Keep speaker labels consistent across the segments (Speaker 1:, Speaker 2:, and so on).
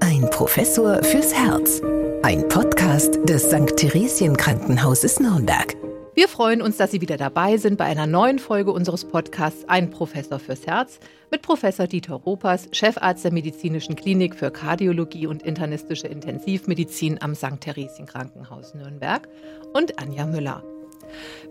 Speaker 1: Ein Professor fürs Herz. Ein Podcast des St. Theresien Krankenhauses Nürnberg.
Speaker 2: Wir freuen uns, dass Sie wieder dabei sind bei einer neuen Folge unseres Podcasts Ein Professor fürs Herz mit Professor Dieter Ropers, Chefarzt der Medizinischen Klinik für Kardiologie und internistische Intensivmedizin am St. Theresien Krankenhaus Nürnberg und Anja Müller.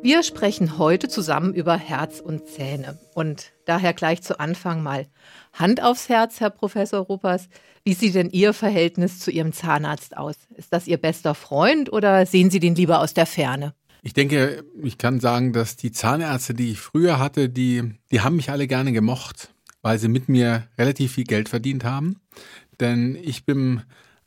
Speaker 2: Wir sprechen heute zusammen über Herz und Zähne. Und daher gleich zu Anfang mal Hand aufs Herz, Herr Professor Ruppers. Wie sieht denn Ihr Verhältnis zu Ihrem Zahnarzt aus? Ist das Ihr bester Freund oder sehen Sie den lieber aus der Ferne?
Speaker 3: Ich denke, ich kann sagen, dass die Zahnärzte, die ich früher hatte, die, die haben mich alle gerne gemocht, weil sie mit mir relativ viel Geld verdient haben. Denn ich bin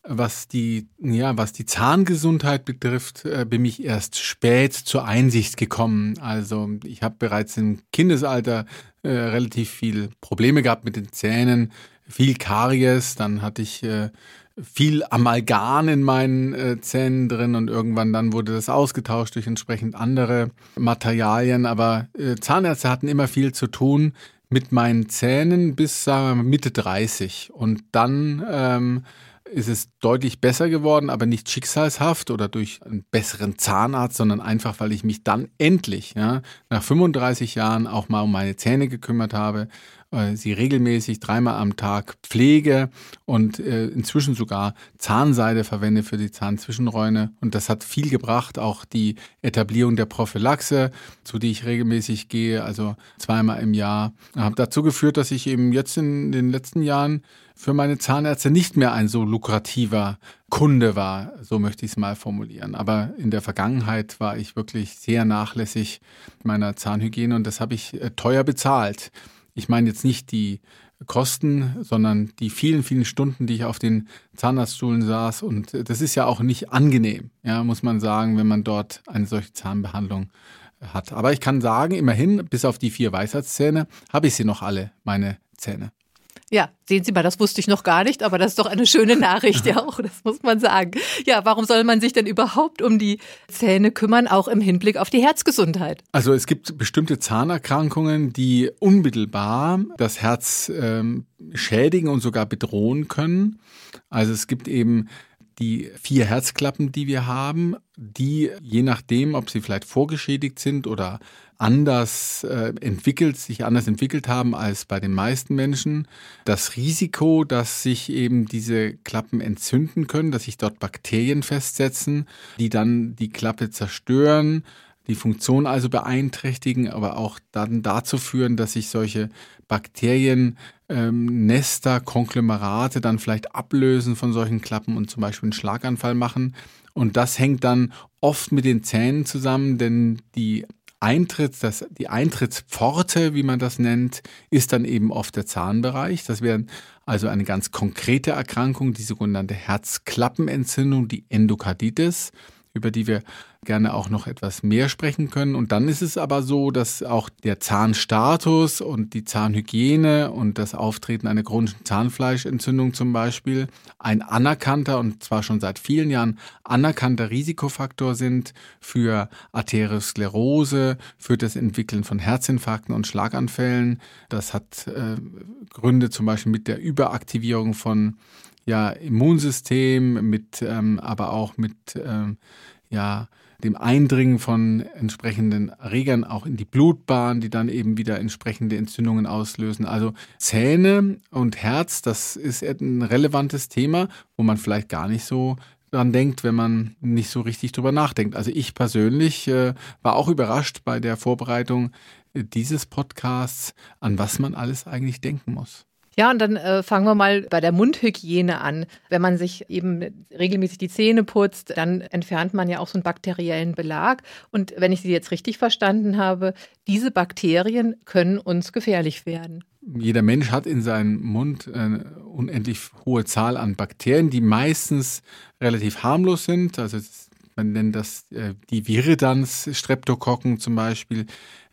Speaker 3: was die, ja, was die Zahngesundheit betrifft, äh, bin ich erst spät zur Einsicht gekommen. Also ich habe bereits im Kindesalter äh, relativ viel Probleme gehabt mit den Zähnen, viel Karies, dann hatte ich äh, viel Amalgam in meinen äh, Zähnen drin und irgendwann dann wurde das ausgetauscht durch entsprechend andere Materialien. Aber äh, Zahnärzte hatten immer viel zu tun mit meinen Zähnen bis sagen wir, Mitte 30 und dann ähm, ist es deutlich besser geworden, aber nicht schicksalshaft oder durch einen besseren Zahnarzt, sondern einfach, weil ich mich dann endlich, ja, nach 35 Jahren auch mal um meine Zähne gekümmert habe, äh, sie regelmäßig dreimal am Tag pflege und äh, inzwischen sogar Zahnseide verwende für die Zahnzwischenräume. Und das hat viel gebracht, auch die Etablierung der Prophylaxe, zu die ich regelmäßig gehe, also zweimal im Jahr, habe dazu geführt, dass ich eben jetzt in den letzten Jahren für meine Zahnärzte nicht mehr ein so lukrativer Kunde war, so möchte ich es mal formulieren. Aber in der Vergangenheit war ich wirklich sehr nachlässig meiner Zahnhygiene und das habe ich äh, teuer bezahlt. Ich meine jetzt nicht die Kosten, sondern die vielen, vielen Stunden, die ich auf den Zahnarztstuhlen saß. Und äh, das ist ja auch nicht angenehm, ja, muss man sagen, wenn man dort eine solche Zahnbehandlung hat. Aber ich kann sagen, immerhin, bis auf die vier Weisheitszähne, habe ich sie noch alle, meine Zähne.
Speaker 2: Ja, sehen Sie mal, das wusste ich noch gar nicht, aber das ist doch eine schöne Nachricht ja auch, das muss man sagen. Ja, warum soll man sich denn überhaupt um die Zähne kümmern, auch im Hinblick auf die Herzgesundheit?
Speaker 3: Also es gibt bestimmte Zahnerkrankungen, die unmittelbar das Herz ähm, schädigen und sogar bedrohen können. Also es gibt eben die vier Herzklappen, die wir haben, die je nachdem, ob sie vielleicht vorgeschädigt sind oder anders äh, entwickelt, sich anders entwickelt haben als bei den meisten Menschen. Das Risiko, dass sich eben diese Klappen entzünden können, dass sich dort Bakterien festsetzen, die dann die Klappe zerstören, die Funktion also beeinträchtigen, aber auch dann dazu führen, dass sich solche Bakterien ähm, Nester, Konglomerate dann vielleicht ablösen von solchen Klappen und zum Beispiel einen Schlaganfall machen. Und das hängt dann oft mit den Zähnen zusammen, denn die Eintritts, das, die Eintrittspforte, wie man das nennt, ist dann eben oft der Zahnbereich. Das wäre also eine ganz konkrete Erkrankung, die sogenannte Herzklappenentzündung, die Endokarditis über die wir gerne auch noch etwas mehr sprechen können. Und dann ist es aber so, dass auch der Zahnstatus und die Zahnhygiene und das Auftreten einer chronischen Zahnfleischentzündung zum Beispiel ein anerkannter und zwar schon seit vielen Jahren anerkannter Risikofaktor sind für Arteriosklerose, für das Entwickeln von Herzinfarkten und Schlaganfällen. Das hat äh, Gründe zum Beispiel mit der Überaktivierung von ja, Immunsystem, mit, ähm, aber auch mit ähm, ja, dem Eindringen von entsprechenden Erregern auch in die Blutbahn, die dann eben wieder entsprechende Entzündungen auslösen. Also Zähne und Herz, das ist ein relevantes Thema, wo man vielleicht gar nicht so dran denkt, wenn man nicht so richtig drüber nachdenkt. Also ich persönlich äh, war auch überrascht bei der Vorbereitung dieses Podcasts, an was man alles eigentlich denken muss.
Speaker 2: Ja, und dann äh, fangen wir mal bei der Mundhygiene an. Wenn man sich eben regelmäßig die Zähne putzt, dann entfernt man ja auch so einen bakteriellen Belag. Und wenn ich Sie jetzt richtig verstanden habe, diese Bakterien können uns gefährlich werden.
Speaker 3: Jeder Mensch hat in seinem Mund eine unendlich hohe Zahl an Bakterien, die meistens relativ harmlos sind. Also man nennt das äh, die Viridans, Streptokokken zum Beispiel.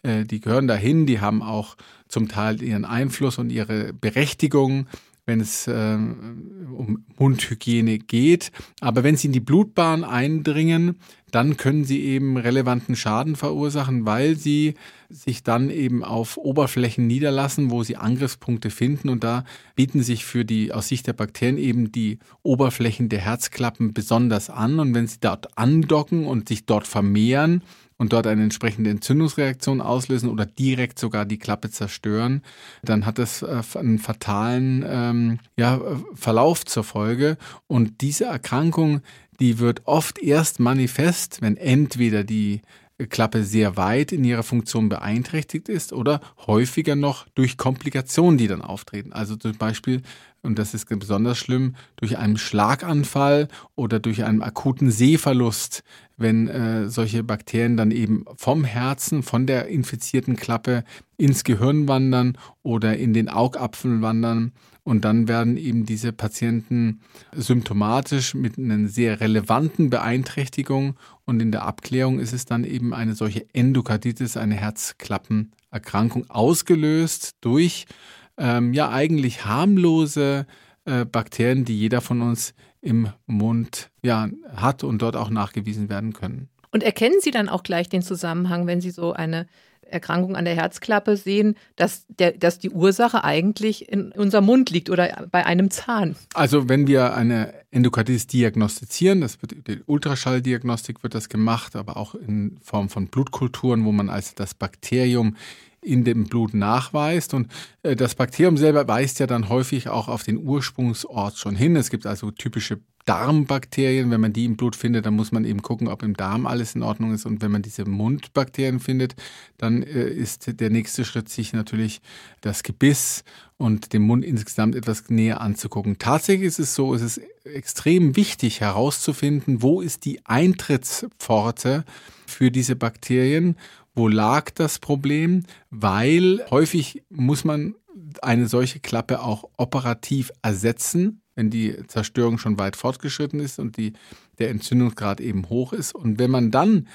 Speaker 3: Äh, die gehören dahin, die haben auch zum Teil ihren Einfluss und ihre Berechtigung, wenn es äh, um Mundhygiene geht. Aber wenn sie in die Blutbahn eindringen, dann können sie eben relevanten Schaden verursachen, weil sie sich dann eben auf Oberflächen niederlassen, wo sie Angriffspunkte finden. Und da bieten sich für die, aus Sicht der Bakterien eben die Oberflächen der Herzklappen besonders an. Und wenn sie dort andocken und sich dort vermehren, und dort eine entsprechende Entzündungsreaktion auslösen oder direkt sogar die Klappe zerstören, dann hat das äh, einen fatalen ähm, ja, Verlauf zur Folge. Und diese Erkrankung, die wird oft erst manifest, wenn entweder die Klappe sehr weit in ihrer Funktion beeinträchtigt ist oder häufiger noch durch Komplikationen, die dann auftreten. Also zum Beispiel, und das ist besonders schlimm, durch einen Schlaganfall oder durch einen akuten Sehverlust, wenn äh, solche Bakterien dann eben vom Herzen, von der infizierten Klappe ins Gehirn wandern oder in den Augapfel wandern. Und dann werden eben diese Patienten symptomatisch mit einer sehr relevanten Beeinträchtigung. Und in der Abklärung ist es dann eben eine solche Endokarditis, eine Herzklappenerkrankung ausgelöst durch ähm, ja eigentlich harmlose äh, Bakterien, die jeder von uns im Mund ja, hat und dort auch nachgewiesen werden können.
Speaker 2: Und erkennen Sie dann auch gleich den Zusammenhang, wenn Sie so eine Erkrankung an der Herzklappe sehen, dass, der, dass die Ursache eigentlich in unserem Mund liegt oder bei einem Zahn.
Speaker 3: Also wenn wir eine Endokarditis diagnostizieren, das wird die Ultraschalldiagnostik wird das gemacht, aber auch in Form von Blutkulturen, wo man also das Bakterium in dem Blut nachweist. Und äh, das Bakterium selber weist ja dann häufig auch auf den Ursprungsort schon hin. Es gibt also typische Darmbakterien. Wenn man die im Blut findet, dann muss man eben gucken, ob im Darm alles in Ordnung ist. Und wenn man diese Mundbakterien findet, dann äh, ist der nächste Schritt, sich natürlich das Gebiss und den Mund insgesamt etwas näher anzugucken. Tatsächlich ist es so, es ist extrem wichtig herauszufinden, wo ist die Eintrittspforte für diese Bakterien, wo lag das Problem, weil häufig muss man eine solche Klappe auch operativ ersetzen wenn die Zerstörung schon weit fortgeschritten ist und die, der Entzündungsgrad eben hoch ist. Und wenn man dann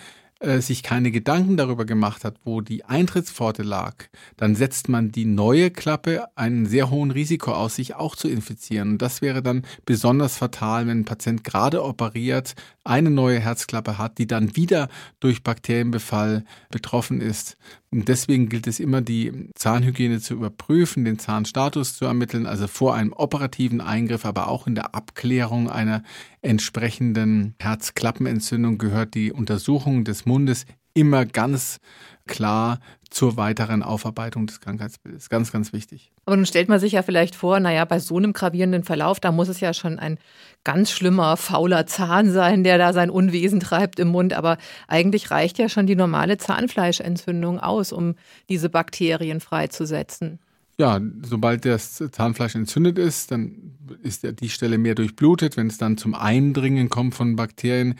Speaker 3: äh, sich keine Gedanken darüber gemacht hat, wo die Eintrittspforte lag, dann setzt man die neue Klappe einen sehr hohen Risiko aus, sich auch zu infizieren. Und das wäre dann besonders fatal, wenn ein Patient gerade operiert, eine neue Herzklappe hat, die dann wieder durch Bakterienbefall betroffen ist. Und deswegen gilt es immer, die Zahnhygiene zu überprüfen, den Zahnstatus zu ermitteln, also vor einem operativen Eingriff, aber auch in der Abklärung einer entsprechenden Herzklappenentzündung gehört die Untersuchung des Mundes immer ganz klar zur weiteren Aufarbeitung des Krankheitsbildes. Ganz, ganz wichtig.
Speaker 2: Aber nun stellt man sich ja vielleicht vor, naja, bei so einem gravierenden Verlauf, da muss es ja schon ein ganz schlimmer, fauler Zahn sein, der da sein Unwesen treibt im Mund. Aber eigentlich reicht ja schon die normale Zahnfleischentzündung aus, um diese Bakterien freizusetzen.
Speaker 3: Ja, sobald das Zahnfleisch entzündet ist, dann ist die Stelle mehr durchblutet. Wenn es dann zum Eindringen kommt von Bakterien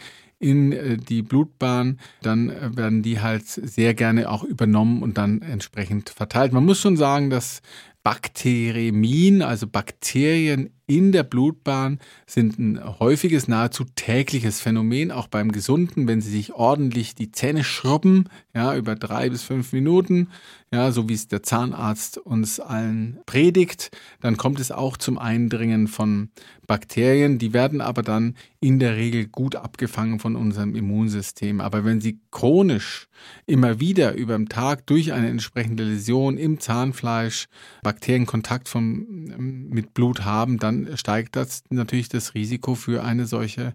Speaker 3: in äh, die Blutbahn, dann äh, werden die halt sehr gerne auch übernommen und dann entsprechend verteilt. Man muss schon sagen, dass Bakteremien, also Bakterien in der Blutbahn, sind ein häufiges, nahezu tägliches Phänomen, auch beim Gesunden, wenn sie sich ordentlich die Zähne schrubben, ja, über drei bis fünf Minuten, ja, so wie es der Zahnarzt uns allen predigt, dann kommt es auch zum Eindringen von Bakterien, die werden aber dann in der Regel gut abgefangen von unserem Immunsystem. Aber wenn sie chronisch immer wieder über den Tag durch eine entsprechende Läsion im Zahnfleisch Bakterienkontakt von, mit Blut haben, dann steigt das natürlich das Risiko für eine solche,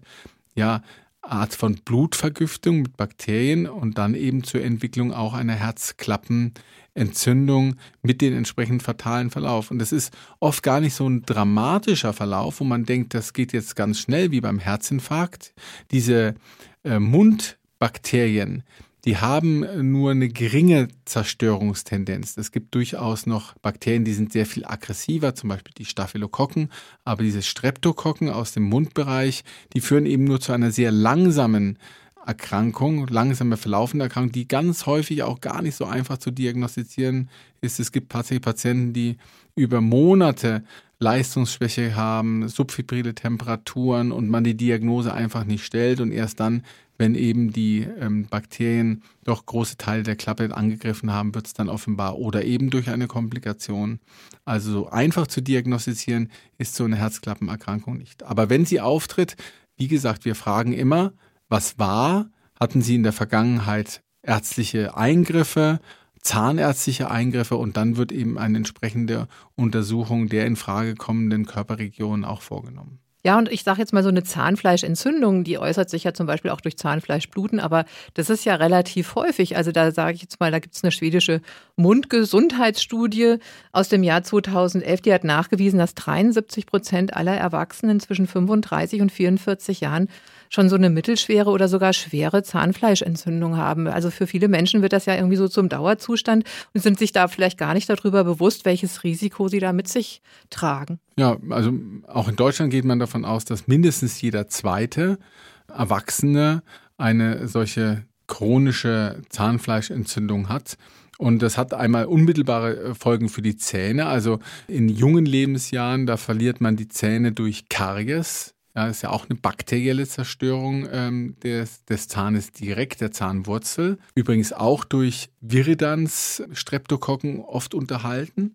Speaker 3: ja, Art von Blutvergiftung mit Bakterien und dann eben zur Entwicklung auch einer Herzklappenentzündung mit den entsprechend fatalen Verlauf. Und das ist oft gar nicht so ein dramatischer Verlauf, wo man denkt, das geht jetzt ganz schnell wie beim Herzinfarkt. Diese äh, Mundbakterien, die haben nur eine geringe Zerstörungstendenz. Es gibt durchaus noch Bakterien, die sind sehr viel aggressiver, zum Beispiel die Staphylokokken, aber diese Streptokokken aus dem Mundbereich, die führen eben nur zu einer sehr langsamen Erkrankung, langsame verlaufende Erkrankung, die ganz häufig auch gar nicht so einfach zu diagnostizieren ist. Es gibt tatsächlich Patienten, die über Monate Leistungsschwäche haben, subfibrile Temperaturen und man die Diagnose einfach nicht stellt und erst dann, wenn eben die ähm, Bakterien doch große Teile der Klappe angegriffen haben, wird es dann offenbar oder eben durch eine Komplikation. Also so einfach zu diagnostizieren ist so eine Herzklappenerkrankung nicht. Aber wenn sie auftritt, wie gesagt, wir fragen immer, was war? Hatten Sie in der Vergangenheit ärztliche Eingriffe? zahnärztliche Eingriffe und dann wird eben eine entsprechende Untersuchung der in Frage kommenden Körperregionen auch vorgenommen.
Speaker 2: Ja, und ich sage jetzt mal so eine Zahnfleischentzündung, die äußert sich ja zum Beispiel auch durch Zahnfleischbluten, aber das ist ja relativ häufig. Also da sage ich jetzt mal, da gibt es eine schwedische Mundgesundheitsstudie aus dem Jahr 2011, die hat nachgewiesen, dass 73 Prozent aller Erwachsenen zwischen 35 und 44 Jahren schon so eine mittelschwere oder sogar schwere Zahnfleischentzündung haben. Also für viele Menschen wird das ja irgendwie so zum Dauerzustand und sind sich da vielleicht gar nicht darüber bewusst, welches Risiko sie da mit sich tragen.
Speaker 3: Ja, also auch in Deutschland geht man davon aus, dass mindestens jeder zweite Erwachsene eine solche chronische Zahnfleischentzündung hat. Und das hat einmal unmittelbare Folgen für die Zähne. Also in jungen Lebensjahren, da verliert man die Zähne durch Karies. Ja, ist ja auch eine bakterielle Zerstörung ähm, des, des Zahnes direkt, der Zahnwurzel. Übrigens auch durch Viridans Streptokokken oft unterhalten,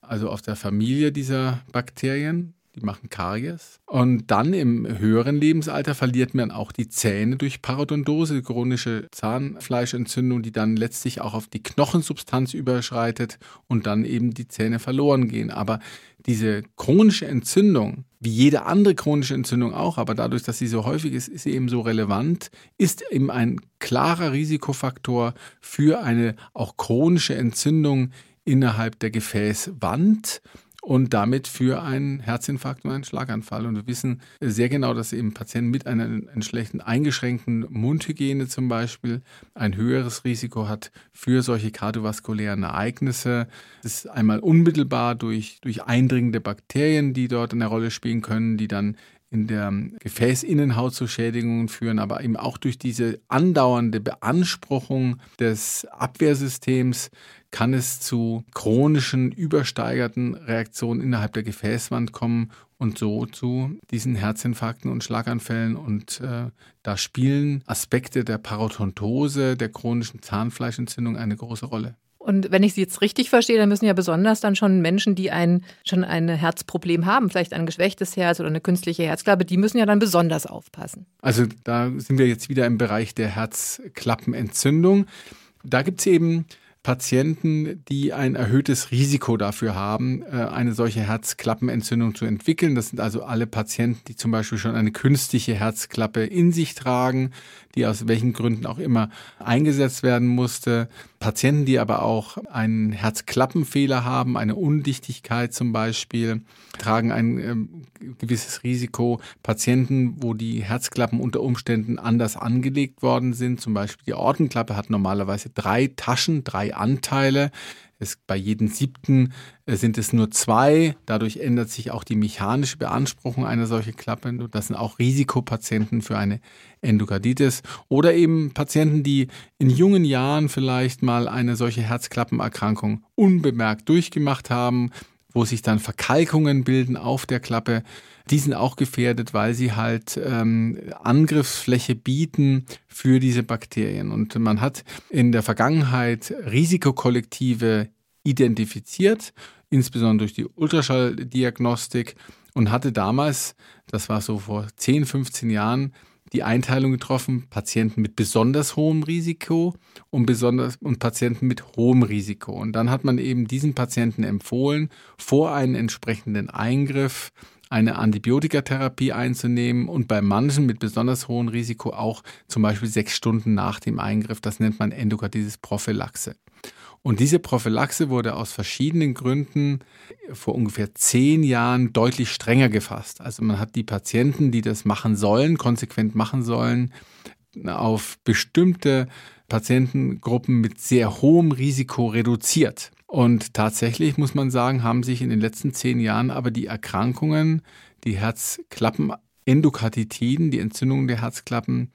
Speaker 3: also aus der Familie dieser Bakterien die machen Karies. Und dann im höheren Lebensalter verliert man auch die Zähne durch Parodontose, chronische Zahnfleischentzündung, die dann letztlich auch auf die Knochensubstanz überschreitet und dann eben die Zähne verloren gehen. Aber diese chronische Entzündung, wie jede andere chronische Entzündung auch, aber dadurch, dass sie so häufig ist, ist sie eben so relevant, ist eben ein klarer Risikofaktor für eine auch chronische Entzündung innerhalb der Gefäßwand und damit für einen Herzinfarkt und einen Schlaganfall. Und wir wissen sehr genau, dass eben Patienten mit einer entsprechend eingeschränkten Mundhygiene zum Beispiel ein höheres Risiko hat für solche kardiovaskulären Ereignisse. Das ist einmal unmittelbar durch, durch eindringende Bakterien, die dort eine Rolle spielen können, die dann in der Gefäßinnenhaut zu Schädigungen führen, aber eben auch durch diese andauernde Beanspruchung des Abwehrsystems kann es zu chronischen, übersteigerten Reaktionen innerhalb der Gefäßwand kommen und so zu diesen Herzinfarkten und Schlaganfällen. Und äh, da spielen Aspekte der Parodontose, der chronischen Zahnfleischentzündung eine große Rolle.
Speaker 2: Und wenn ich Sie jetzt richtig verstehe, dann müssen ja besonders dann schon Menschen, die ein, schon ein Herzproblem haben, vielleicht ein geschwächtes Herz oder eine künstliche Herzklappe, die müssen ja dann besonders aufpassen.
Speaker 3: Also da sind wir jetzt wieder im Bereich der Herzklappenentzündung. Da gibt es eben Patienten, die ein erhöhtes Risiko dafür haben, äh, eine solche Herzklappenentzündung zu entwickeln. Das sind also alle Patienten, die zum Beispiel schon eine künstliche Herzklappe in sich tragen, die aus welchen Gründen auch immer eingesetzt werden musste. Patienten, die aber auch einen Herzklappenfehler haben, eine Undichtigkeit zum Beispiel, tragen ein äh, gewisses Risiko. Patienten, wo die Herzklappen unter Umständen anders angelegt worden sind, zum Beispiel die Ortenklappe hat normalerweise drei Taschen, drei Anteile. Es, bei jedem siebten äh, sind es nur zwei. Dadurch ändert sich auch die mechanische Beanspruchung einer solchen Klappe. Das sind auch Risikopatienten für eine Endokarditis. Oder eben Patienten, die in jungen Jahren vielleicht mal eine solche Herzklappenerkrankung unbemerkt durchgemacht haben, wo sich dann Verkalkungen bilden auf der Klappe. Die sind auch gefährdet, weil sie halt ähm, Angriffsfläche bieten für diese Bakterien. Und man hat in der Vergangenheit Risikokollektive identifiziert, insbesondere durch die Ultraschalldiagnostik und hatte damals, das war so vor 10, 15 Jahren, die Einteilung getroffen, Patienten mit besonders hohem Risiko und, besonders, und Patienten mit hohem Risiko. Und dann hat man eben diesen Patienten empfohlen, vor einem entsprechenden Eingriff eine Antibiotikatherapie einzunehmen und bei manchen mit besonders hohem Risiko auch zum Beispiel sechs Stunden nach dem Eingriff. Das nennt man Endokarditis Prophylaxe. Und diese Prophylaxe wurde aus verschiedenen Gründen vor ungefähr zehn Jahren deutlich strenger gefasst. Also man hat die Patienten, die das machen sollen, konsequent machen sollen, auf bestimmte Patientengruppen mit sehr hohem Risiko reduziert. Und tatsächlich muss man sagen, haben sich in den letzten zehn Jahren aber die Erkrankungen, die Herzklappen, Endokarditiden, die Entzündungen der Herzklappen,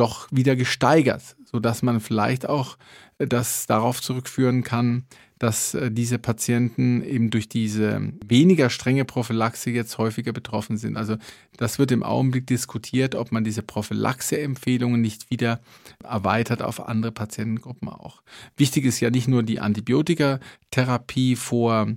Speaker 3: doch wieder gesteigert, sodass man vielleicht auch das darauf zurückführen kann, dass äh, diese Patienten eben durch diese weniger strenge Prophylaxe jetzt häufiger betroffen sind. Also das wird im Augenblick diskutiert, ob man diese Prophylaxe-Empfehlungen nicht wieder erweitert auf andere Patientengruppen auch. Wichtig ist ja nicht nur die Antibiotikatherapie vor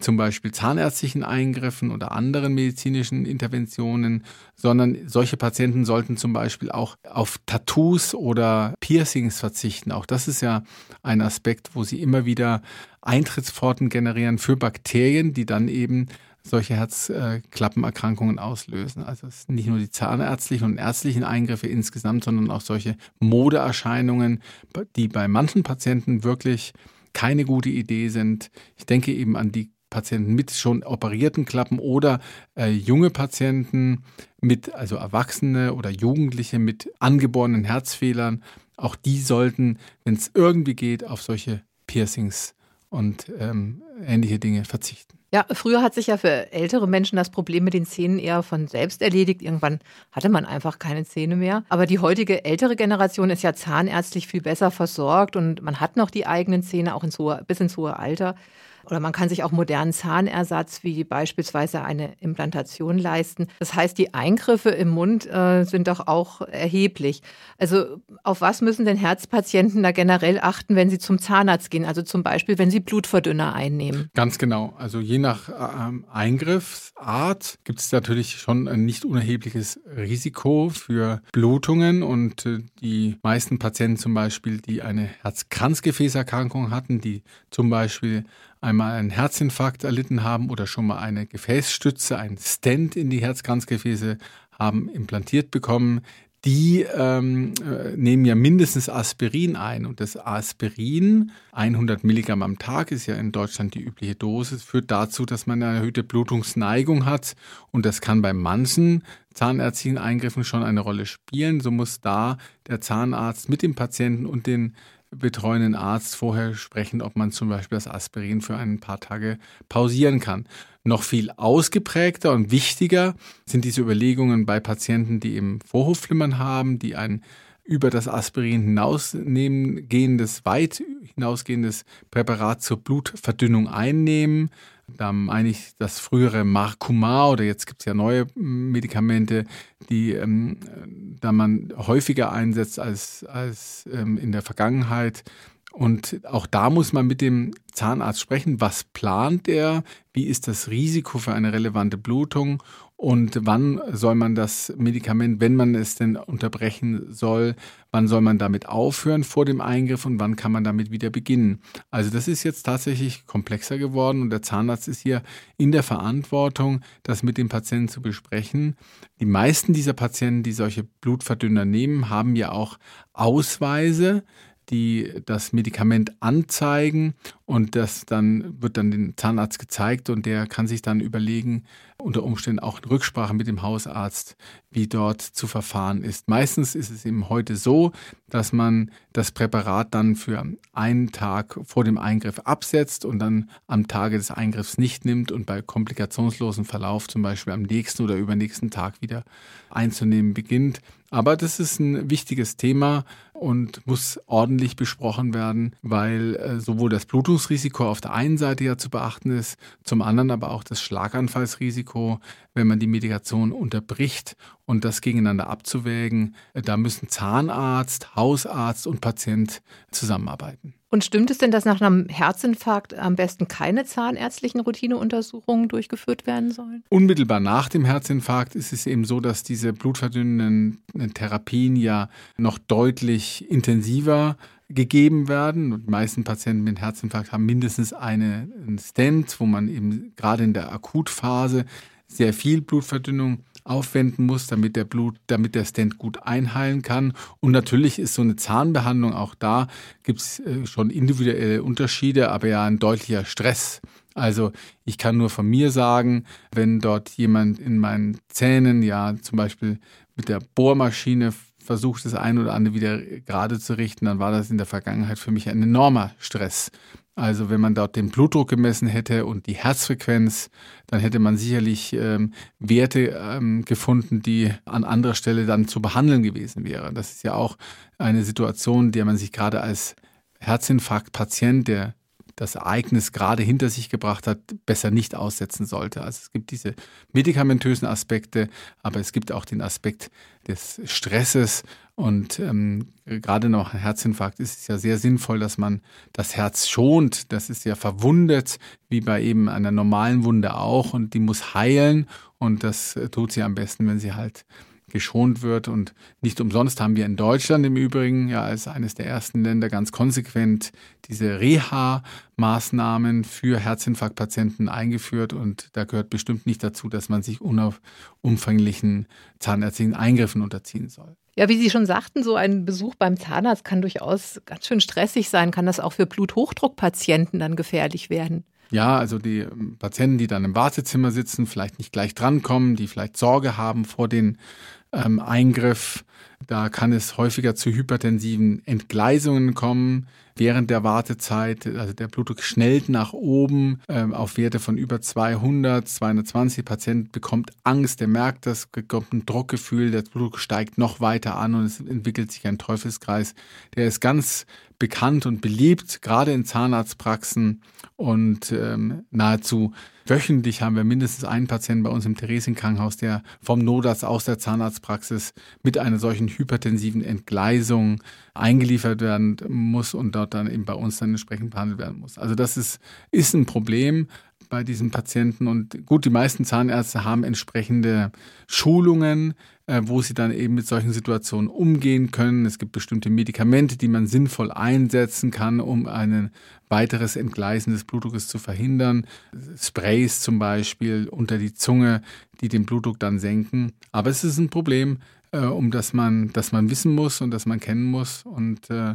Speaker 3: zum Beispiel zahnärztlichen Eingriffen oder anderen medizinischen Interventionen, sondern solche Patienten sollten zum Beispiel auch auf Tattoos oder Piercings verzichten. Auch das ist ja ein Aspekt, wo sie immer wieder Eintrittspforten generieren für Bakterien, die dann eben solche Herzklappenerkrankungen auslösen. Also es sind nicht nur die zahnärztlichen und ärztlichen Eingriffe insgesamt, sondern auch solche Modeerscheinungen, die bei manchen Patienten wirklich keine gute Idee sind. Ich denke eben an die Patienten mit schon operierten Klappen oder äh, junge Patienten mit, also Erwachsene oder Jugendliche mit angeborenen Herzfehlern. Auch die sollten, wenn es irgendwie geht, auf solche Piercings und ähm, ähnliche Dinge verzichten.
Speaker 2: Ja, früher hat sich ja für ältere Menschen das Problem mit den Zähnen eher von selbst erledigt. Irgendwann hatte man einfach keine Zähne mehr. Aber die heutige ältere Generation ist ja zahnärztlich viel besser versorgt und man hat noch die eigenen Zähne auch ins hohe, bis ins hohe Alter. Oder man kann sich auch modernen Zahnersatz wie beispielsweise eine Implantation leisten. Das heißt, die Eingriffe im Mund äh, sind doch auch erheblich. Also auf was müssen denn Herzpatienten da generell achten, wenn sie zum Zahnarzt gehen? Also zum Beispiel, wenn sie Blutverdünner einnehmen.
Speaker 3: Ganz genau. Also je nach ähm, Eingriffsart gibt es natürlich schon ein nicht unerhebliches Risiko für Blutungen und äh, die meisten Patienten zum Beispiel, die eine Herzkranzgefäßerkrankung hatten, die zum Beispiel einmal einen Herzinfarkt erlitten haben oder schon mal eine Gefäßstütze, ein Stent in die Herzkranzgefäße haben implantiert bekommen, die ähm, äh, nehmen ja mindestens Aspirin ein. Und das Aspirin, 100 Milligramm am Tag, ist ja in Deutschland die übliche Dosis, führt dazu, dass man eine erhöhte Blutungsneigung hat. Und das kann bei manchen zahnärztlichen Eingriffen schon eine Rolle spielen. So muss da der Zahnarzt mit dem Patienten und den betreuenden Arzt vorher sprechen, ob man zum Beispiel das Aspirin für ein paar Tage pausieren kann. Noch viel ausgeprägter und wichtiger sind diese Überlegungen bei Patienten, die eben Vorhofflimmern haben, die ein über das Aspirin hinausnehmen gehendes, weit hinausgehendes Präparat zur Blutverdünnung einnehmen. Da meine ich das frühere Marcumar oder jetzt gibt es ja neue Medikamente, die ähm, da man häufiger einsetzt als, als ähm, in der Vergangenheit. Und auch da muss man mit dem Zahnarzt sprechen. Was plant er? Wie ist das Risiko für eine relevante Blutung? Und wann soll man das Medikament, wenn man es denn unterbrechen soll, wann soll man damit aufhören vor dem Eingriff und wann kann man damit wieder beginnen? Also das ist jetzt tatsächlich komplexer geworden und der Zahnarzt ist hier in der Verantwortung, das mit dem Patienten zu besprechen. Die meisten dieser Patienten, die solche Blutverdünner nehmen, haben ja auch Ausweise, die das Medikament anzeigen und das dann wird dann den Zahnarzt gezeigt und der kann sich dann überlegen, unter Umständen auch in Rücksprache mit dem Hausarzt, wie dort zu verfahren ist. Meistens ist es eben heute so, dass man das Präparat dann für einen Tag vor dem Eingriff absetzt und dann am Tage des Eingriffs nicht nimmt und bei komplikationslosem Verlauf zum Beispiel am nächsten oder übernächsten Tag wieder einzunehmen beginnt. Aber das ist ein wichtiges Thema und muss ordentlich besprochen werden, weil äh, sowohl das Blutungsrisiko auf der einen Seite ja zu beachten ist, zum anderen aber auch das Schlaganfallsrisiko, wenn man die Medikation unterbricht und das gegeneinander abzuwägen. Äh, da müssen Zahnarzt, Hausarzt und Patient zusammenarbeiten.
Speaker 2: Und stimmt es denn, dass nach einem Herzinfarkt am besten keine zahnärztlichen Routineuntersuchungen durchgeführt werden sollen?
Speaker 3: Unmittelbar nach dem Herzinfarkt ist es eben so, dass diese blutverdünnenden Therapien ja noch deutlich intensiver gegeben werden. Die meisten Patienten mit Herzinfarkt haben mindestens einen Stent, wo man eben gerade in der Akutphase sehr viel Blutverdünnung aufwenden muss, damit der Blut, damit der Stent gut einheilen kann. Und natürlich ist so eine Zahnbehandlung auch da, gibt es äh, schon individuelle Unterschiede, aber ja ein deutlicher Stress. Also ich kann nur von mir sagen, wenn dort jemand in meinen Zähnen ja zum Beispiel mit der Bohrmaschine versuche, das eine oder andere wieder gerade zu richten, dann war das in der Vergangenheit für mich ein enormer Stress. Also wenn man dort den Blutdruck gemessen hätte und die Herzfrequenz, dann hätte man sicherlich ähm, Werte ähm, gefunden, die an anderer Stelle dann zu behandeln gewesen wären. Das ist ja auch eine Situation, der man sich gerade als Herzinfarktpatient, der das Ereignis gerade hinter sich gebracht hat, besser nicht aussetzen sollte. Also es gibt diese medikamentösen Aspekte, aber es gibt auch den Aspekt des Stresses. Und ähm, gerade nach einem Herzinfarkt ist es ja sehr sinnvoll, dass man das Herz schont. Das ist ja verwundet, wie bei eben einer normalen Wunde auch. Und die muss heilen. Und das äh, tut sie am besten, wenn sie halt geschont wird. Und nicht umsonst haben wir in Deutschland im Übrigen ja als eines der ersten Länder ganz konsequent diese Reha-Maßnahmen für Herzinfarktpatienten eingeführt. Und da gehört bestimmt nicht dazu, dass man sich umfänglichen zahnärztlichen Eingriffen unterziehen soll.
Speaker 2: Ja, wie Sie schon sagten, so ein Besuch beim Zahnarzt kann durchaus ganz schön stressig sein. Kann das auch für Bluthochdruckpatienten dann gefährlich werden?
Speaker 3: Ja, also die ähm, Patienten, die dann im Wartezimmer sitzen, vielleicht nicht gleich drankommen, die vielleicht Sorge haben vor den ähm, Eingriff. Da kann es häufiger zu hypertensiven Entgleisungen kommen während der Wartezeit. Also der Blutdruck schnellt nach oben ähm, auf Werte von über 200, 220. Der Patient bekommt Angst, der merkt das, bekommt ein Druckgefühl, der Blutdruck steigt noch weiter an und es entwickelt sich ein Teufelskreis. Der ist ganz bekannt und beliebt, gerade in Zahnarztpraxen und ähm, nahezu wöchentlich haben wir mindestens einen Patienten bei uns im Theresienkrankenhaus, der vom Notarzt aus der Zahnarztpraxis mit einer solchen hypertensiven Entgleisung eingeliefert werden muss und dort dann eben bei uns dann entsprechend behandelt werden muss. Also das ist, ist ein Problem, bei diesen Patienten. Und gut, die meisten Zahnärzte haben entsprechende Schulungen, äh, wo sie dann eben mit solchen Situationen umgehen können. Es gibt bestimmte Medikamente, die man sinnvoll einsetzen kann, um ein weiteres Entgleisen des Blutdrucks zu verhindern. Sprays zum Beispiel unter die Zunge, die den Blutdruck dann senken. Aber es ist ein Problem, äh, um das man, das man wissen muss und das man kennen muss. Und äh,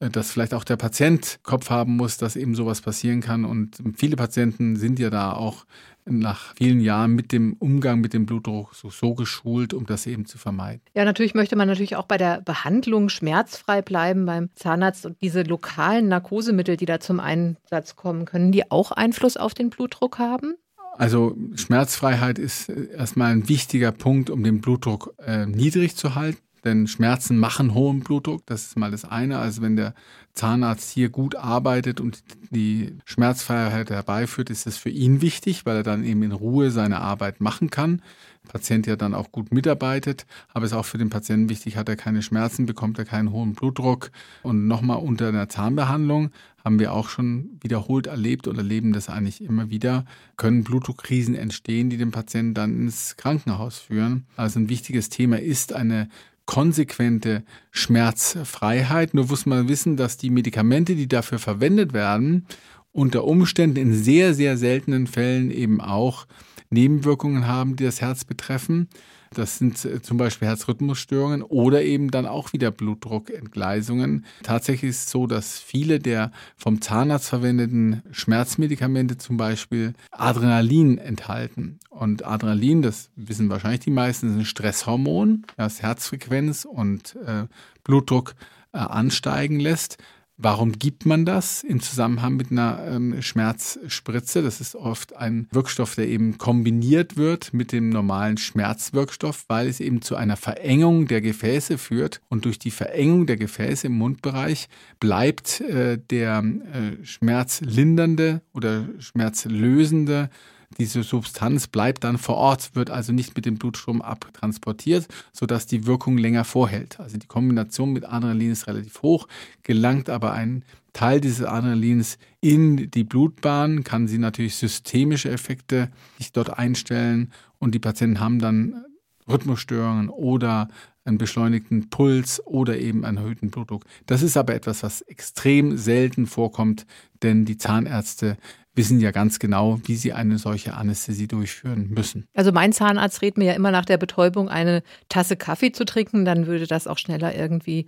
Speaker 3: dass vielleicht auch der Patient Kopf haben muss, dass eben sowas passieren kann. Und viele Patienten sind ja da auch nach vielen Jahren mit dem Umgang mit dem Blutdruck so, so geschult, um das eben zu vermeiden.
Speaker 2: Ja, natürlich möchte man natürlich auch bei der Behandlung schmerzfrei bleiben beim Zahnarzt. Und diese lokalen Narkosemittel, die da zum Einsatz kommen, können die auch Einfluss auf den Blutdruck haben?
Speaker 3: Also Schmerzfreiheit ist erstmal ein wichtiger Punkt, um den Blutdruck äh, niedrig zu halten. Denn Schmerzen machen hohen Blutdruck, das ist mal das eine. Also wenn der Zahnarzt hier gut arbeitet und die Schmerzfreiheit herbeiführt, ist das für ihn wichtig, weil er dann eben in Ruhe seine Arbeit machen kann. Der Patient ja dann auch gut mitarbeitet, aber es ist auch für den Patienten wichtig, hat er keine Schmerzen, bekommt er keinen hohen Blutdruck. Und nochmal unter einer Zahnbehandlung haben wir auch schon wiederholt erlebt oder erleben das eigentlich immer wieder, können Blutdruckkrisen entstehen, die den Patienten dann ins Krankenhaus führen. Also ein wichtiges Thema ist eine konsequente Schmerzfreiheit. Nur muss man wissen, dass die Medikamente, die dafür verwendet werden, unter Umständen in sehr, sehr seltenen Fällen eben auch Nebenwirkungen haben, die das Herz betreffen. Das sind äh, zum Beispiel Herzrhythmusstörungen oder eben dann auch wieder Blutdruckentgleisungen. Tatsächlich ist es so, dass viele der vom Zahnarzt verwendeten Schmerzmedikamente zum Beispiel Adrenalin enthalten. Und Adrenalin, das wissen wahrscheinlich die meisten, ist ein Stresshormon, das Herzfrequenz und äh, Blutdruck äh, ansteigen lässt. Warum gibt man das im Zusammenhang mit einer ähm, Schmerzspritze? Das ist oft ein Wirkstoff, der eben kombiniert wird mit dem normalen Schmerzwirkstoff, weil es eben zu einer Verengung der Gefäße führt. Und durch die Verengung der Gefäße im Mundbereich bleibt äh, der äh, schmerzlindernde oder schmerzlösende diese Substanz bleibt dann vor Ort, wird also nicht mit dem Blutstrom abtransportiert, sodass die Wirkung länger vorhält. Also die Kombination mit Adrenalin ist relativ hoch, gelangt aber ein Teil dieses Adrenalins in die Blutbahn, kann sie natürlich systemische Effekte sich dort einstellen und die Patienten haben dann Rhythmusstörungen oder einen beschleunigten Puls oder eben einen erhöhten Blutdruck. Das ist aber etwas, was extrem selten vorkommt, denn die Zahnärzte wissen ja ganz genau, wie sie eine solche Anästhesie durchführen müssen.
Speaker 2: Also mein Zahnarzt rät mir ja immer nach der Betäubung eine Tasse Kaffee zu trinken, dann würde das auch schneller irgendwie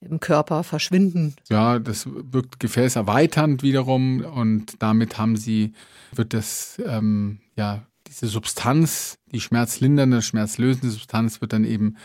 Speaker 2: im Körper verschwinden.
Speaker 3: Ja, das wirkt gefäßerweiternd wiederum und damit haben sie, wird das, ähm, ja, diese Substanz, die schmerzlindernde, schmerzlösende Substanz wird dann eben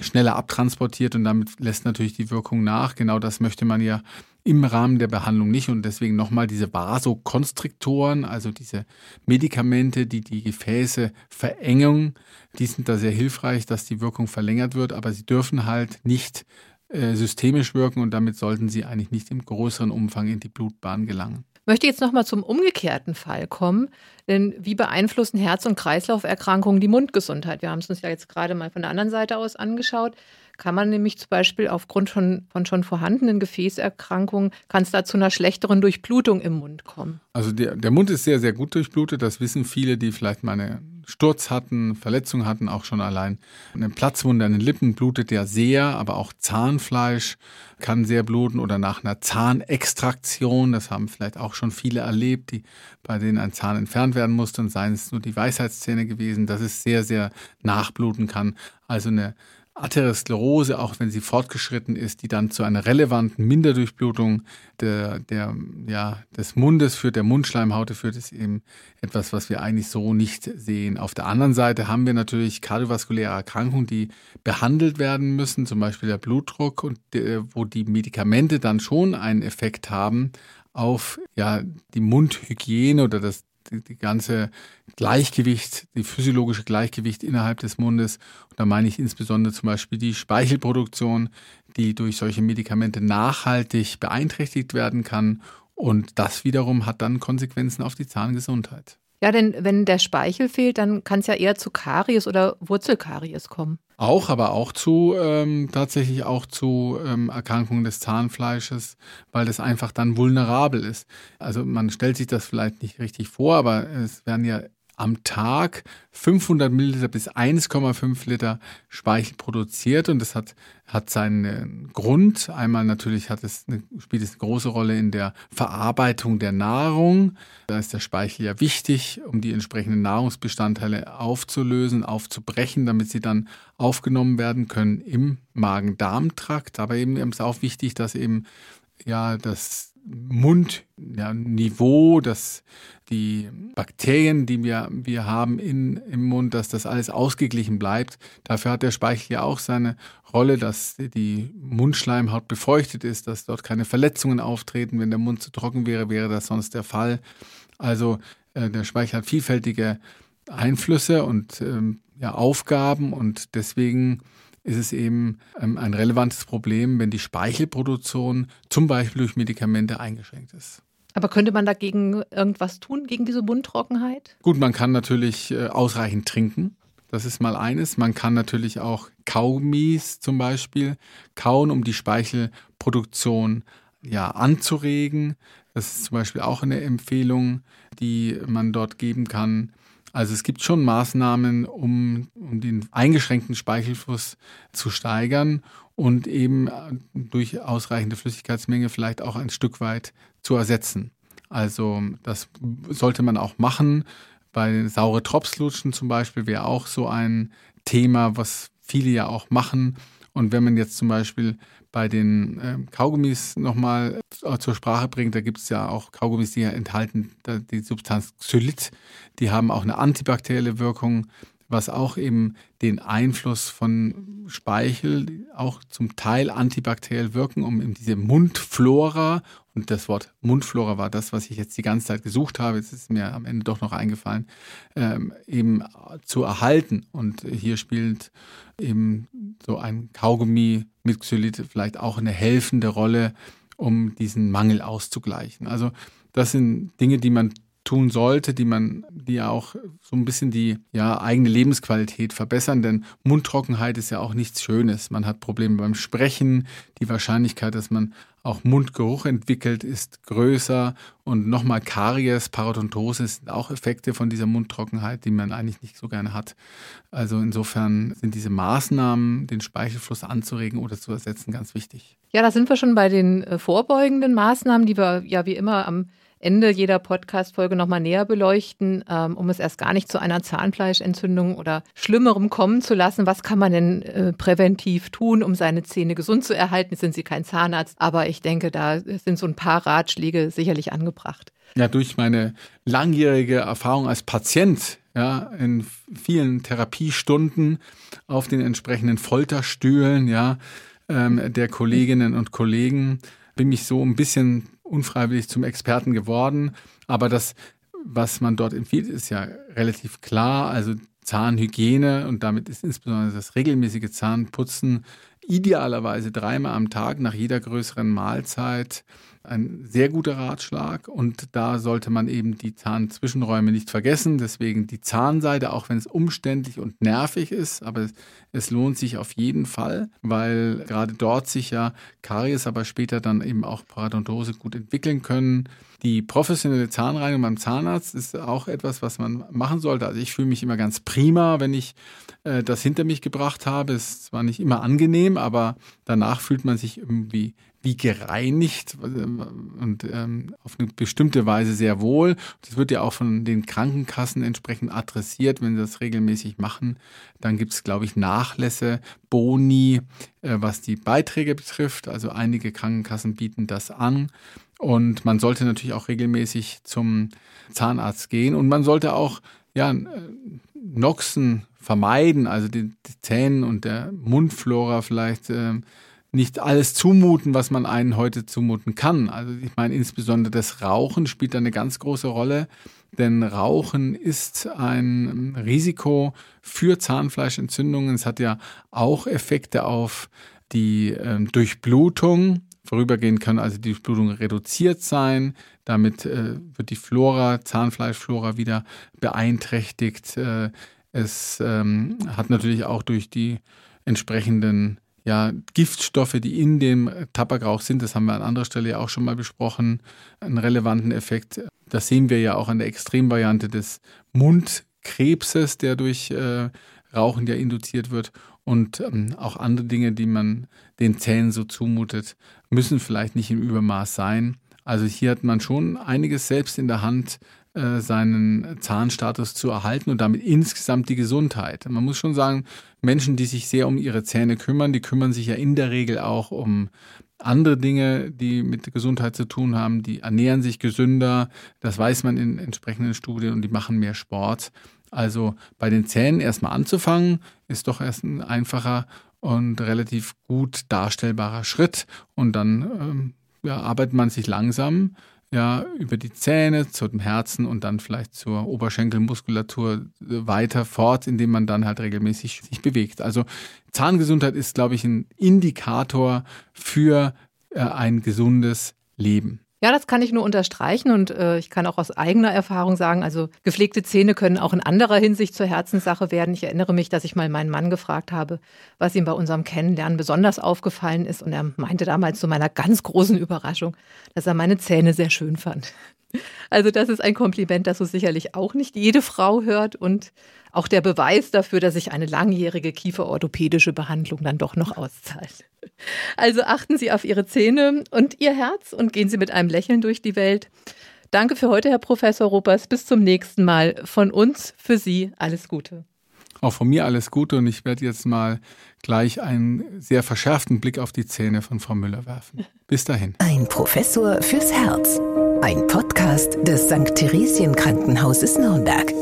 Speaker 3: schneller abtransportiert und damit lässt natürlich die Wirkung nach. Genau das möchte man ja im Rahmen der Behandlung nicht und deswegen nochmal diese Vasokonstriktoren, also diese Medikamente, die die Gefäße verengen, die sind da sehr hilfreich, dass die Wirkung verlängert wird, aber sie dürfen halt nicht äh, systemisch wirken und damit sollten sie eigentlich nicht im größeren Umfang in die Blutbahn gelangen
Speaker 2: möchte jetzt nochmal zum umgekehrten Fall kommen. Denn wie beeinflussen Herz- und Kreislauferkrankungen die Mundgesundheit? Wir haben es uns ja jetzt gerade mal von der anderen Seite aus angeschaut. Kann man nämlich zum Beispiel aufgrund von, von schon vorhandenen Gefäßerkrankungen, kann es da zu einer schlechteren Durchblutung im Mund kommen?
Speaker 3: Also der, der Mund ist sehr, sehr gut durchblutet. Das wissen viele, die vielleicht mal eine Sturz hatten, Verletzungen hatten, auch schon allein eine Platzwunde an den Lippen blutet ja sehr, aber auch Zahnfleisch kann sehr bluten oder nach einer Zahnextraktion, das haben vielleicht auch schon viele erlebt, die, bei denen ein Zahn entfernt werden musste und seien es nur die Weisheitszähne gewesen, dass es sehr, sehr nachbluten kann. Also eine Atherosklerose, auch wenn sie fortgeschritten ist, die dann zu einer relevanten Minderdurchblutung der, der, ja, des Mundes führt, der Mundschleimhaute führt, ist eben etwas, was wir eigentlich so nicht sehen. Auf der anderen Seite haben wir natürlich kardiovaskuläre Erkrankungen, die behandelt werden müssen, zum Beispiel der Blutdruck, und wo die Medikamente dann schon einen Effekt haben auf ja, die Mundhygiene oder das die, die ganze Gleichgewicht, die physiologische Gleichgewicht innerhalb des Mundes. Und da meine ich insbesondere zum Beispiel die Speichelproduktion, die durch solche Medikamente nachhaltig beeinträchtigt werden kann. Und das wiederum hat dann Konsequenzen auf die Zahngesundheit.
Speaker 2: Ja, denn wenn der Speichel fehlt, dann kann es ja eher zu Karies oder Wurzelkaries kommen.
Speaker 3: Auch, aber auch zu ähm, tatsächlich auch zu ähm, Erkrankungen des Zahnfleisches, weil das einfach dann vulnerabel ist. Also man stellt sich das vielleicht nicht richtig vor, aber es werden ja am Tag 500 Milliliter bis 1,5 Liter Speichel produziert und das hat, hat seinen Grund. Einmal natürlich hat es eine, spielt es eine große Rolle in der Verarbeitung der Nahrung. Da ist der Speichel ja wichtig, um die entsprechenden Nahrungsbestandteile aufzulösen, aufzubrechen, damit sie dann aufgenommen werden können im Magen-Darm-Trakt. Aber eben ist auch wichtig, dass eben ja das Mundniveau, dass die Bakterien, die wir, wir haben in, im Mund, dass das alles ausgeglichen bleibt. Dafür hat der Speichel ja auch seine Rolle, dass die Mundschleimhaut befeuchtet ist, dass dort keine Verletzungen auftreten. Wenn der Mund zu trocken wäre, wäre das sonst der Fall. Also äh, der Speichel hat vielfältige Einflüsse und ähm, ja, Aufgaben und deswegen ist es eben ähm, ein relevantes Problem, wenn die Speichelproduktion zum Beispiel durch Medikamente eingeschränkt ist.
Speaker 2: Aber könnte man dagegen irgendwas tun, gegen diese Mundtrockenheit?
Speaker 3: Gut, man kann natürlich äh, ausreichend trinken. Das ist mal eines. Man kann natürlich auch Kaugummis zum Beispiel kauen, um die Speichelproduktion ja, anzuregen. Das ist zum Beispiel auch eine Empfehlung, die man dort geben kann. Also es gibt schon Maßnahmen, um, um den eingeschränkten Speichelfluss zu steigern und eben durch ausreichende Flüssigkeitsmenge vielleicht auch ein Stück weit zu ersetzen. Also das sollte man auch machen. Bei saure Tropflutschen zum Beispiel wäre auch so ein Thema, was viele ja auch machen. Und wenn man jetzt zum Beispiel bei den äh, Kaugummis nochmal zur Sprache bringt, da gibt es ja auch Kaugummis, die ja enthalten die Substanz Xylit, die haben auch eine antibakterielle Wirkung, was auch eben den Einfluss von Speichel auch zum Teil antibakteriell wirken, um eben diese Mundflora, und das Wort Mundflora war das, was ich jetzt die ganze Zeit gesucht habe, jetzt ist mir am Ende doch noch eingefallen, ähm, eben zu erhalten. Und hier spielt eben so ein Kaugummi mit Xylit vielleicht auch eine helfende Rolle, um diesen Mangel auszugleichen. Also das sind Dinge, die man tun sollte, die man, die ja auch so ein bisschen die ja, eigene Lebensqualität verbessern, denn Mundtrockenheit ist ja auch nichts Schönes. Man hat Probleme beim Sprechen, die Wahrscheinlichkeit, dass man auch Mundgeruch entwickelt, ist größer und nochmal Karies, Parodontose sind auch Effekte von dieser Mundtrockenheit, die man eigentlich nicht so gerne hat. Also insofern sind diese Maßnahmen, den Speichelfluss anzuregen oder zu ersetzen, ganz wichtig.
Speaker 2: Ja, da sind wir schon bei den äh, vorbeugenden Maßnahmen, die wir ja wie immer am Ende jeder Podcast-Folge nochmal näher beleuchten, ähm, um es erst gar nicht zu einer Zahnfleischentzündung oder Schlimmerem kommen zu lassen. Was kann man denn äh, präventiv tun, um seine Zähne gesund zu erhalten? Jetzt sind Sie kein Zahnarzt, aber ich denke, da sind so ein paar Ratschläge sicherlich angebracht.
Speaker 3: Ja, durch meine langjährige Erfahrung als Patient ja, in vielen Therapiestunden auf den entsprechenden Folterstühlen, ja, ähm, der Kolleginnen und Kollegen. Bin mich so ein bisschen unfreiwillig zum Experten geworden. Aber das, was man dort empfiehlt, ist ja relativ klar. Also Zahnhygiene und damit ist insbesondere das regelmäßige Zahnputzen idealerweise dreimal am Tag nach jeder größeren Mahlzeit ein sehr guter Ratschlag und da sollte man eben die Zahnzwischenräume nicht vergessen. Deswegen die Zahnseide, auch wenn es umständlich und nervig ist, aber es lohnt sich auf jeden Fall, weil gerade dort sich ja Karies, aber später dann eben auch Parodontose gut entwickeln können. Die professionelle Zahnreinigung beim Zahnarzt ist auch etwas, was man machen sollte. Also ich fühle mich immer ganz prima, wenn ich äh, das hinter mich gebracht habe. Es ist zwar nicht immer angenehm, aber danach fühlt man sich irgendwie wie gereinigt und ähm, auf eine bestimmte Weise sehr wohl. Das wird ja auch von den Krankenkassen entsprechend adressiert, wenn sie das regelmäßig machen. Dann gibt es, glaube ich, Nachlässe, Boni, äh, was die Beiträge betrifft. Also einige Krankenkassen bieten das an. Und man sollte natürlich auch regelmäßig zum Zahnarzt gehen. Und man sollte auch ja, äh, Noxen vermeiden, also die, die Zähnen und der Mundflora vielleicht. Äh, nicht alles zumuten, was man einen heute zumuten kann. Also ich meine, insbesondere das Rauchen spielt eine ganz große Rolle, denn Rauchen ist ein Risiko für Zahnfleischentzündungen. Es hat ja auch Effekte auf die äh, Durchblutung. Vorübergehend kann also die Durchblutung reduziert sein. Damit äh, wird die Flora, Zahnfleischflora wieder beeinträchtigt. Äh, es ähm, hat natürlich auch durch die entsprechenden ja, Giftstoffe, die in dem Tabakrauch sind, das haben wir an anderer Stelle ja auch schon mal besprochen, einen relevanten Effekt. Das sehen wir ja auch an der Extremvariante des Mundkrebses, der durch äh, Rauchen ja induziert wird. Und ähm, auch andere Dinge, die man den Zähnen so zumutet, müssen vielleicht nicht im Übermaß sein. Also hier hat man schon einiges selbst in der Hand, äh, seinen Zahnstatus zu erhalten und damit insgesamt die Gesundheit. Man muss schon sagen, Menschen, die sich sehr um ihre Zähne kümmern, die kümmern sich ja in der Regel auch um andere Dinge, die mit Gesundheit zu tun haben, die ernähren sich gesünder, das weiß man in entsprechenden Studien und die machen mehr Sport. Also bei den Zähnen erstmal anzufangen, ist doch erst ein einfacher und relativ gut darstellbarer Schritt. Und dann ähm, ja, arbeitet man sich langsam ja, über die Zähne zum Herzen und dann vielleicht zur Oberschenkelmuskulatur weiter fort, indem man dann halt regelmäßig sich bewegt. Also Zahngesundheit ist, glaube ich, ein Indikator für äh, ein gesundes Leben.
Speaker 2: Ja, das kann ich nur unterstreichen und äh, ich kann auch aus eigener Erfahrung sagen, also gepflegte Zähne können auch in anderer Hinsicht zur Herzenssache werden. Ich erinnere mich, dass ich mal meinen Mann gefragt habe, was ihm bei unserem Kennenlernen besonders aufgefallen ist und er meinte damals zu meiner ganz großen Überraschung, dass er meine Zähne sehr schön fand. Also das ist ein Kompliment, das so sicherlich auch nicht jede Frau hört und auch der Beweis dafür, dass sich eine langjährige kieferorthopädische Behandlung dann doch noch auszahlt. Also achten Sie auf Ihre Zähne und Ihr Herz und gehen Sie mit einem Lächeln durch die Welt. Danke für heute, Herr Professor Ruppers. Bis zum nächsten Mal. Von uns für Sie alles Gute.
Speaker 3: Auch von mir alles Gute und ich werde jetzt mal gleich einen sehr verschärften Blick auf die Zähne von Frau Müller werfen. Bis dahin.
Speaker 1: Ein Professor fürs Herz. Ein Podcast des St. Theresien Krankenhauses Nürnberg.